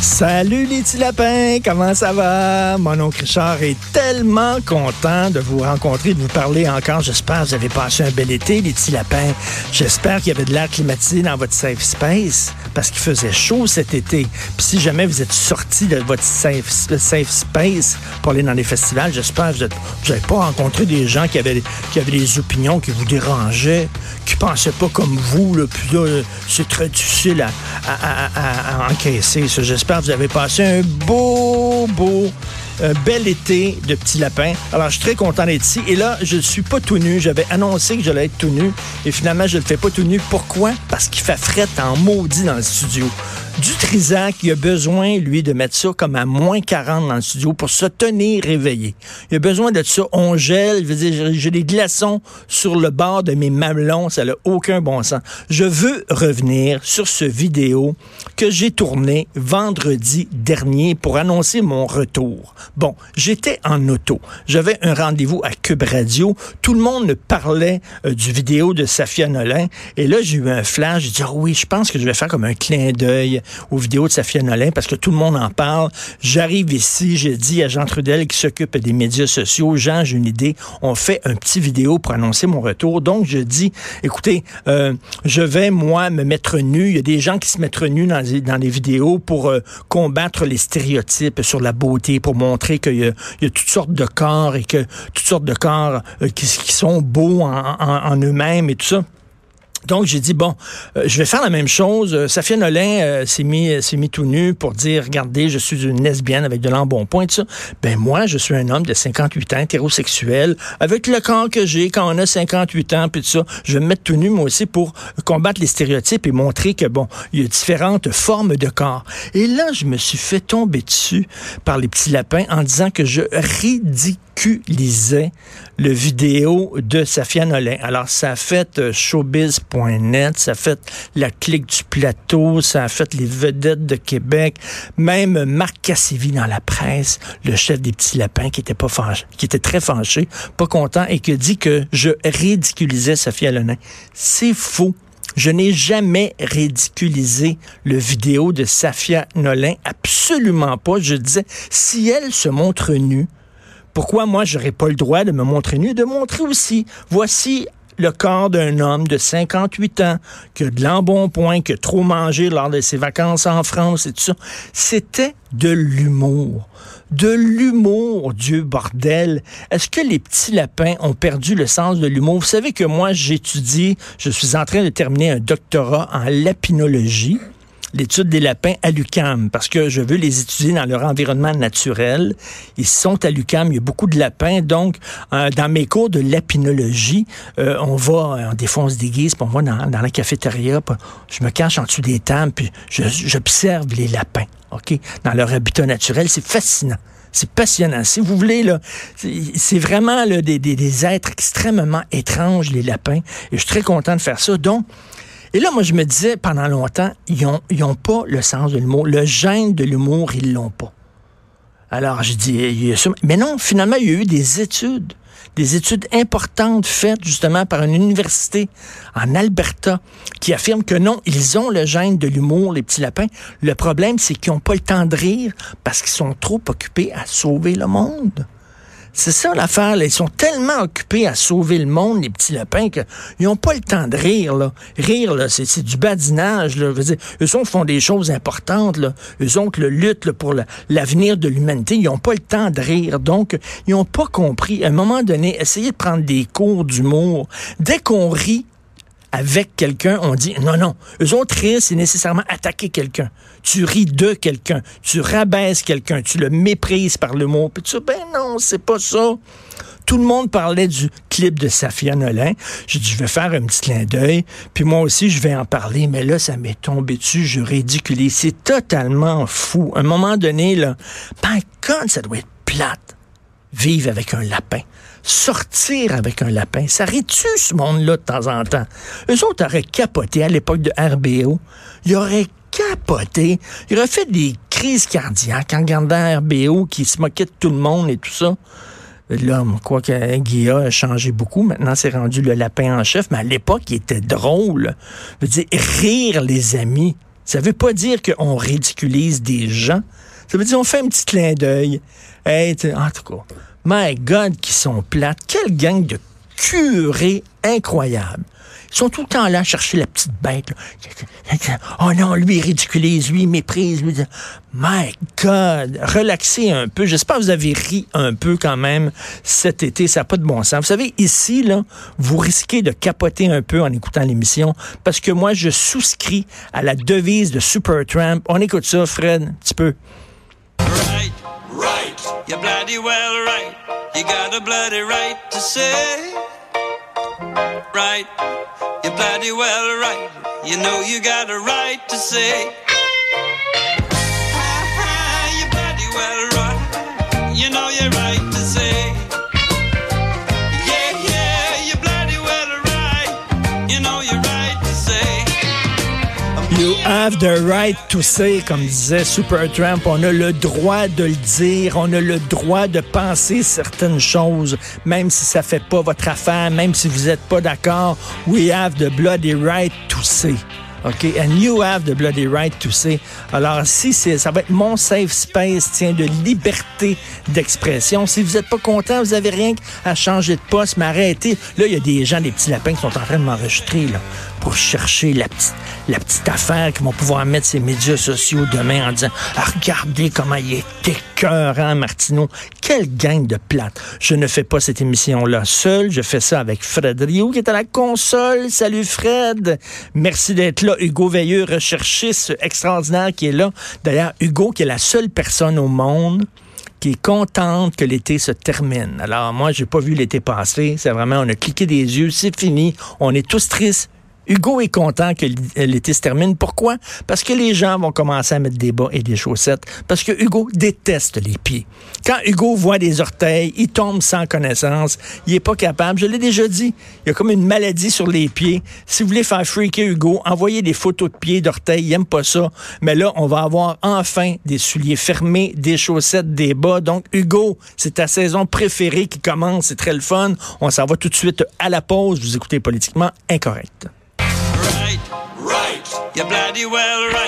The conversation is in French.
Salut les petits lapins, comment ça va? Mon oncle Richard est tellement content de vous rencontrer, de vous parler encore. J'espère que vous avez passé un bel été, les petits lapins. J'espère qu'il y avait de l'air climatisé dans votre safe space parce qu'il faisait chaud cet été. Puis si jamais vous êtes sorti de votre safe, space pour aller dans les festivals, j'espère que vous n'avez pas rencontré des gens qui avaient, qui avaient des opinions qui vous dérangeaient, qui pensaient pas comme vous. Là, puis là, c'est très difficile à, à, encaisser. J'espère que vous avez passé un beau, beau un bel été de petits lapins. Alors, je suis très content d'être ici. Et là, je ne suis pas tout nu. J'avais annoncé que j'allais être tout nu. Et finalement, je ne le fais pas tout nu. Pourquoi? Parce qu'il fait fret en maudit dans le studio. Du Trisac, il a besoin, lui, de mettre ça comme à moins 40 dans le studio pour se tenir réveillé. Il a besoin de ça. On gèle. J'ai des glaçons sur le bord de mes mamelons. Ça n'a aucun bon sens. Je veux revenir sur ce vidéo que j'ai tourné vendredi dernier pour annoncer mon retour. Bon, j'étais en auto. J'avais un rendez-vous à Cube Radio. Tout le monde me parlait euh, du vidéo de Safia Nolin. Et là, j'ai eu un flash. J'ai dit, oh oui, je pense que je vais faire comme un clin d'œil aux vidéos de Safia Nolin parce que tout le monde en parle. J'arrive ici, j'ai dit à Jean Trudel qui s'occupe des médias sociaux, Jean, j'ai une idée. On fait un petit vidéo pour annoncer mon retour. Donc, je dis, écoutez, euh, je vais, moi, me mettre nu. Il y a des gens qui se mettent nus dans, dans les vidéos pour euh, combattre les stéréotypes sur la beauté, pour montrer qu'il y, a toutes sortes de corps et que toutes sortes de corps euh, qui, sont beaux en eux-mêmes et tout ça. Donc, j'ai dit, bon, euh, je vais faire la même chose. Euh, Safia Nolin euh, s'est mis, s'est mis tout nu pour dire, regardez, je suis une lesbienne avec de l'embonpoint, tout ça. Ben, moi, je suis un homme de 58 ans, hétérosexuel, avec le corps que j'ai quand on a 58 ans, puis tout ça. Je vais me mettre tout nu, moi aussi, pour combattre les stéréotypes et montrer que, bon, il y a différentes formes de corps. Et là, je me suis fait tomber dessus par les petits lapins en disant que je ridiculisais le vidéo de Safia Nolin. Alors, ça a fait showbiz net, ça a fait la clique du plateau, ça a fait les vedettes de Québec, même Marc Cassivi dans la presse, le chef des petits lapins qui était pas qui était très fâché, pas content et qui dit que je ridiculisais Sophia Lenin. C'est faux. Je n'ai jamais ridiculisé le vidéo de Safia Nolin, absolument pas. Je disais, si elle se montre nue, pourquoi moi j'aurais pas le droit de me montrer nue, de montrer aussi, voici le corps d'un homme de 58 ans qui a de l'embonpoint, qui a trop mangé lors de ses vacances en France et tout ça. C'était de l'humour. De l'humour, Dieu bordel. Est-ce que les petits lapins ont perdu le sens de l'humour? Vous savez que moi, j'étudie, je suis en train de terminer un doctorat en lapinologie l'étude des lapins à l'UCAM parce que je veux les étudier dans leur environnement naturel. Ils sont à l'UCAM, il y a beaucoup de lapins. Donc, euh, dans mes cours de lapinologie, euh, on va, euh, des on se déguise, puis on va dans, la cafétéria, je me cache en dessous des tables, puis j'observe les lapins, OK, dans leur habitat naturel. C'est fascinant. C'est passionnant. Si vous voulez, là, c'est vraiment là, des, des, des, êtres extrêmement étranges, les lapins. Et je suis très content de faire ça. Donc, et là, moi, je me disais pendant longtemps, ils n'ont pas le sens de l'humour. Le gène de l'humour, ils l'ont pas. Alors, je dis, mais non, finalement, il y a eu des études, des études importantes faites justement par une université en Alberta qui affirment que non, ils ont le gène de l'humour, les petits lapins. Le problème, c'est qu'ils n'ont pas le temps de rire parce qu'ils sont trop occupés à sauver le monde. C'est ça l'affaire. Ils sont tellement occupés à sauver le monde, les petits lapins, qu'ils n'ont pas le temps de rire. Là. Rire, là, c'est, du badinage. Là. Veux dire, eux autres font des choses importantes. Là. Eux autres le, luttent pour l'avenir de l'humanité. Ils n'ont pas le temps de rire. Donc, ils n'ont pas compris. À un moment donné, essayez de prendre des cours d'humour. Dès qu'on rit, avec quelqu'un, on dit non, non. Eux autres rire, c'est nécessairement attaquer quelqu'un. Tu ris de quelqu'un, tu rabaisses quelqu'un, tu le méprises par le mot. Puis tu dis, ben non, c'est pas ça. Tout le monde parlait du clip de Safia Nolin. J'ai dit, je vais faire un petit clin d'œil. Puis moi aussi, je vais en parler. Mais là, ça m'est tombé dessus. Je ridiculise. C'est totalement fou. À un moment donné, là, ben, ça doit être plate, vivre avec un lapin sortir avec un lapin. Ça rit-tu ce monde-là de temps en temps? Eux autres auraient capoté à l'époque de RBO. Ils auraient capoté. Ils auraient fait des crises cardiaques en regardant RBO qui se moquait de tout le monde et tout ça. L'homme, quoi que Guilla a changé beaucoup. Maintenant, c'est rendu le lapin en chef. Mais à l'époque, il était drôle. Je veux dire, rire, les amis, Ça veut pas dire qu'on ridiculise des gens. Ça veut dire qu'on fait un petit clin d'œil. Hey, en tout cas, my God, qui sont plates. Quelle gang de curés incroyables. Ils sont tout le temps là à chercher la petite bête. Oh non, lui, il ridiculise, lui, il méprise. My God! Relaxez un peu. J'espère que vous avez ri un peu quand même cet été. Ça n'a pas de bon sens. Vous savez, ici, là, vous risquez de capoter un peu en écoutant l'émission parce que moi, je souscris à la devise de Supertramp. On écoute ça, Fred, un petit peu. Right. You're bloody well right. You got a bloody right to say. Right. You're bloody well right. You know you got a right to say. Have the right to say, comme disait Supertramp, on a le droit de le dire, on a le droit de penser certaines choses, même si ça fait pas votre affaire, même si vous n'êtes pas d'accord. We have the bloody right to say. OK? And you have the bloody right to say. Alors, si ça va être mon safe space, tiens, de liberté d'expression. Si vous n'êtes pas content, vous avez rien à changer de poste, mais arrêtez. Là, il y a des gens, des petits lapins qui sont en train de m'enregistrer, là, pour chercher la petite, la petite affaire qu'ils vont pouvoir mettre ces médias sociaux demain en disant, ah, regardez comment il est écœurant, Martineau? Quelle gang de plate. Je ne fais pas cette émission-là seul. Je fais ça avec Fred Rio, qui est à la console. Salut, Fred. Merci d'être là. Hugo Veilleux, recherchiste extraordinaire qui est là. D'ailleurs, Hugo, qui est la seule personne au monde qui est contente que l'été se termine. Alors moi, j'ai pas vu l'été passer. C'est vraiment, on a cliqué des yeux, c'est fini. On est tous tristes. Hugo est content que l'été se termine. Pourquoi? Parce que les gens vont commencer à mettre des bas et des chaussettes. Parce que Hugo déteste les pieds. Quand Hugo voit des orteils, il tombe sans connaissance. Il est pas capable. Je l'ai déjà dit. Il y a comme une maladie sur les pieds. Si vous voulez faire freaker Hugo, envoyez des photos de pieds, d'orteils. Il aime pas ça. Mais là, on va avoir enfin des souliers fermés, des chaussettes, des bas. Donc, Hugo, c'est ta saison préférée qui commence. C'est très le fun. On s'en va tout de suite à la pause. Vous écoutez politiquement incorrect. You're bloody well right.